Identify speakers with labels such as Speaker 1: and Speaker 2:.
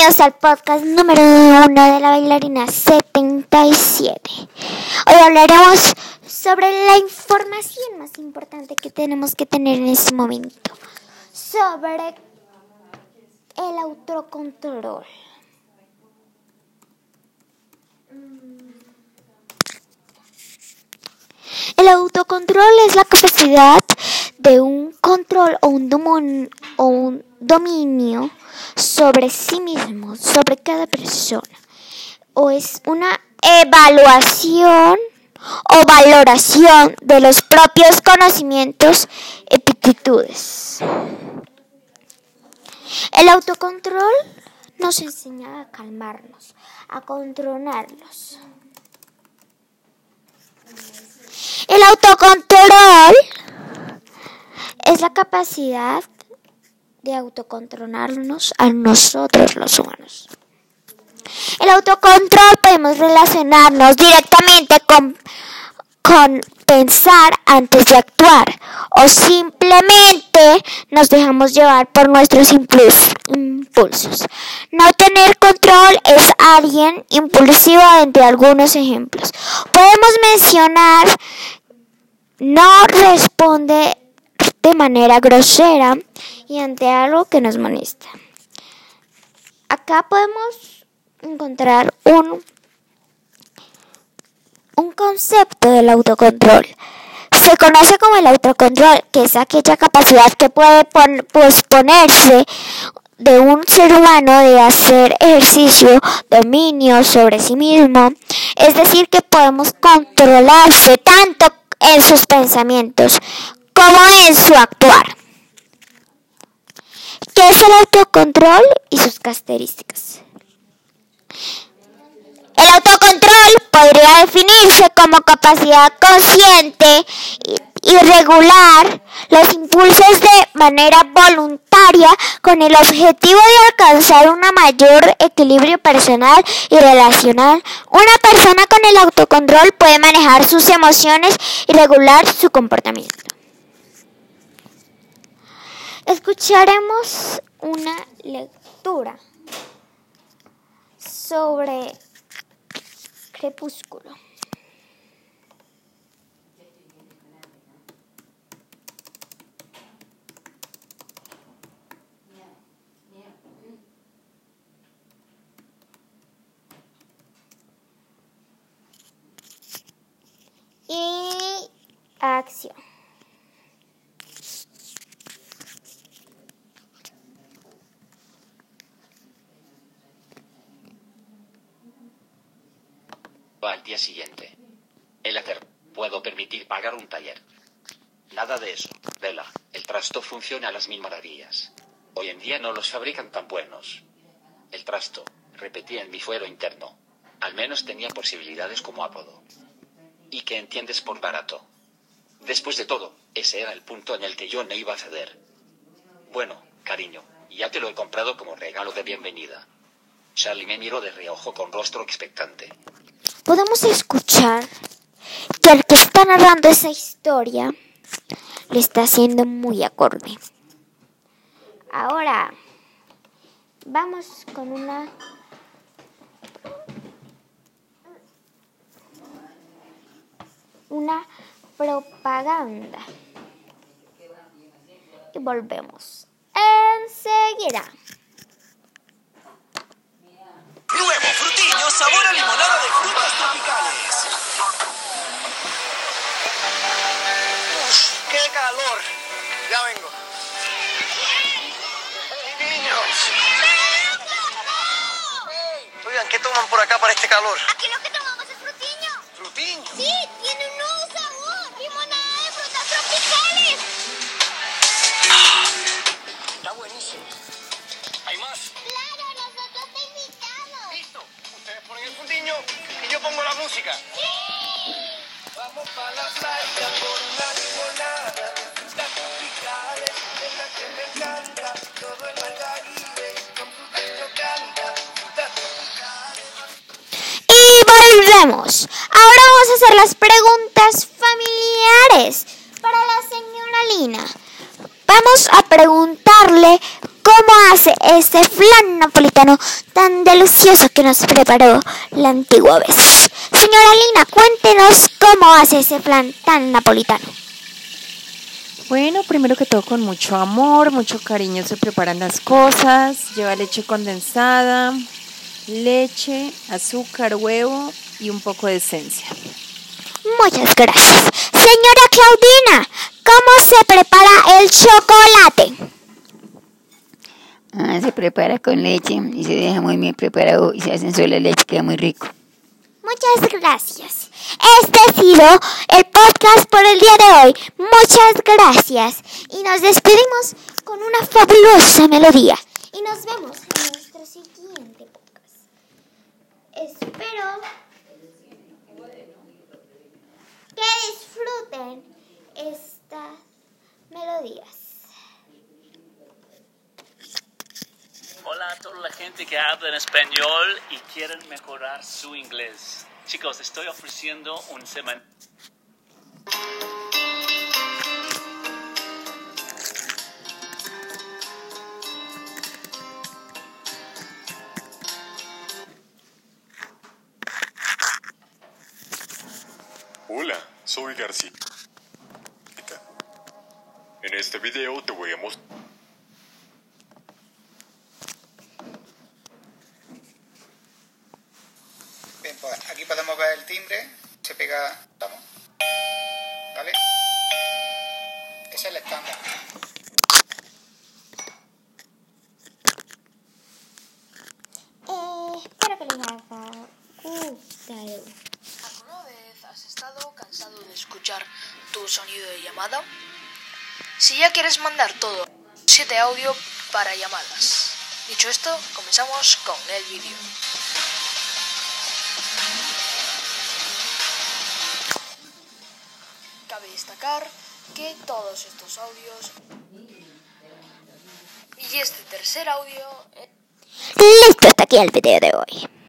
Speaker 1: Bienvenidos al podcast número uno de la bailarina 77. Hoy hablaremos sobre la información más importante que tenemos que tener en este momento. Sobre el autocontrol. El autocontrol es la capacidad de un control o un, o un dominio sobre sí mismo, sobre cada persona. O es una evaluación o valoración de los propios conocimientos y aptitudes. El autocontrol nos enseña a calmarnos, a controlarlos. El autocontrol es la capacidad de autocontrolarnos a nosotros los humanos. El autocontrol podemos relacionarnos directamente con, con pensar antes de actuar o simplemente nos dejamos llevar por nuestros impulsos. No tener control es alguien impulsivo entre algunos ejemplos. Podemos mencionar no responde de manera grosera y ante algo que nos molesta. Acá podemos encontrar un, un concepto del autocontrol. Se conoce como el autocontrol, que es aquella capacidad que puede posponerse de un ser humano de hacer ejercicio, dominio sobre sí mismo. Es decir, que podemos controlarse tanto en sus pensamientos como en su actuar. ¿Qué es el autocontrol y sus características? El autocontrol podría definirse como capacidad consciente y regular los impulsos de manera voluntaria con el objetivo de alcanzar un mayor equilibrio personal y relacional. Una persona con el autocontrol puede manejar sus emociones y regular su comportamiento. Escucharemos una lectura sobre Crepúsculo. Y acción.
Speaker 2: Al día siguiente. El hacer, puedo permitir pagar un taller. Nada de eso, Vela, el trasto funciona a las mil maravillas. Hoy en día no los fabrican tan buenos. El trasto, repetí en mi fuero interno. Al menos tenía posibilidades como apodo. ¿Y qué entiendes por barato? Después de todo, ese era el punto en el que yo no iba a ceder. Bueno, cariño, ya te lo he comprado como regalo de bienvenida. Charlie me miró de reojo con rostro expectante
Speaker 1: podemos escuchar que el que está narrando esa historia le está haciendo muy acorde. Ahora, vamos con una... Una propaganda. Y volvemos enseguida.
Speaker 3: Oigan, ¿qué toman por acá para este calor?
Speaker 4: Aquí lo que tomamos es frutiño.
Speaker 3: ¿Frutiño?
Speaker 4: Sí, tiene un nuevo sabor. Limonada de frutas tropicales.
Speaker 3: Está buenísimo. ¿Hay más?
Speaker 4: Claro, nosotros te invitamos.
Speaker 3: Listo. Ustedes ponen el frutiño y yo pongo la música. Vamos para la playa con una
Speaker 1: Ahora vamos a hacer las preguntas familiares para la señora Lina. Vamos a preguntarle cómo hace este flan napolitano tan delicioso que nos preparó la antigua vez. Señora Lina, cuéntenos cómo hace ese flan tan napolitano.
Speaker 5: Bueno, primero que todo con mucho amor, mucho cariño se preparan las cosas. Lleva leche condensada, leche, azúcar, huevo y un poco de esencia.
Speaker 1: Muchas gracias. Señora Claudina, ¿cómo se prepara el chocolate?
Speaker 6: Ah, se prepara con leche y se deja muy bien preparado y se hace en sola leche, queda muy rico.
Speaker 1: Muchas gracias. Este ha sido el podcast por el día de hoy. Muchas gracias. Y nos despedimos con una fabulosa melodía. Y nos vemos en nuestro siguiente podcast. Espero que disfruten estas melodías.
Speaker 7: Hola a toda la gente que habla en español y quieren mejorar su inglés. Chicos, estoy ofreciendo un semana.
Speaker 8: Hola, soy García. En este video te voy a mostrar
Speaker 9: Bien, pues aquí podemos ver el timbre, se pega, vamos, ¿vale? Ese es el estándar.
Speaker 1: Eh, espero que les haya gustado.
Speaker 10: ¿Alguna vez has estado cansado de escuchar tu sonido de llamada? Si ya quieres mandar todo, 7 audio para llamadas. Dicho esto, comenzamos con el vídeo. Cabe destacar que todos estos audios y este tercer audio eh,
Speaker 1: Listo, hasta aquí el video de hoy.